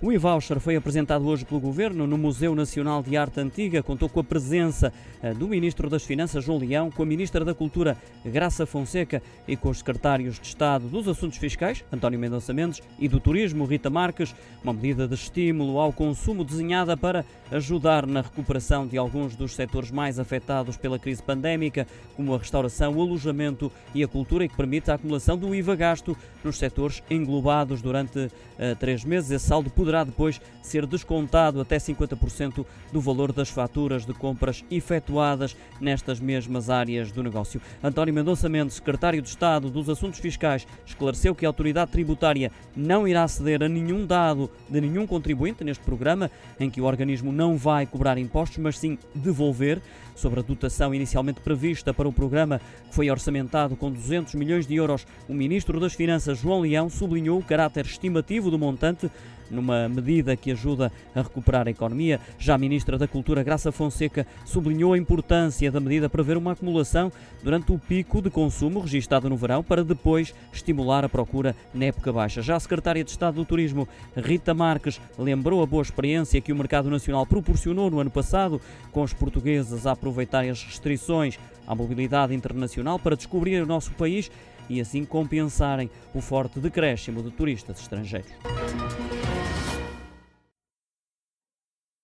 O e-voucher foi apresentado hoje pelo Governo no Museu Nacional de Arte Antiga. Contou com a presença eh, do Ministro das Finanças, João Leão, com a Ministra da Cultura, Graça Fonseca, e com os secretários de Estado dos Assuntos Fiscais, António Mendonça Mendes, e do Turismo, Rita Marques. Uma medida de estímulo ao consumo desenhada para ajudar na recuperação de alguns dos setores mais afetados pela crise pandémica, como a restauração, o alojamento e a cultura, e que permite a acumulação do IVA gasto nos setores englobados durante uh, três meses. Esse saldo poderá poderá depois ser descontado até 50% do valor das faturas de compras efetuadas nestas mesmas áreas do negócio. António Mendonça Mendes, secretário de Estado dos Assuntos Fiscais, esclareceu que a autoridade tributária não irá ceder a nenhum dado de nenhum contribuinte neste programa, em que o organismo não vai cobrar impostos, mas sim devolver sobre a dotação inicialmente prevista para o programa, que foi orçamentado com 200 milhões de euros. O ministro das Finanças, João Leão, sublinhou o caráter estimativo do montante numa medida que ajuda a recuperar a economia. Já a Ministra da Cultura, Graça Fonseca, sublinhou a importância da medida para ver uma acumulação durante o pico de consumo registado no verão, para depois estimular a procura na época baixa. Já a Secretária de Estado do Turismo, Rita Marques, lembrou a boa experiência que o mercado nacional proporcionou no ano passado, com os portugueses a aproveitarem as restrições à mobilidade internacional para descobrir o nosso país e assim compensarem o forte decréscimo de turistas estrangeiros.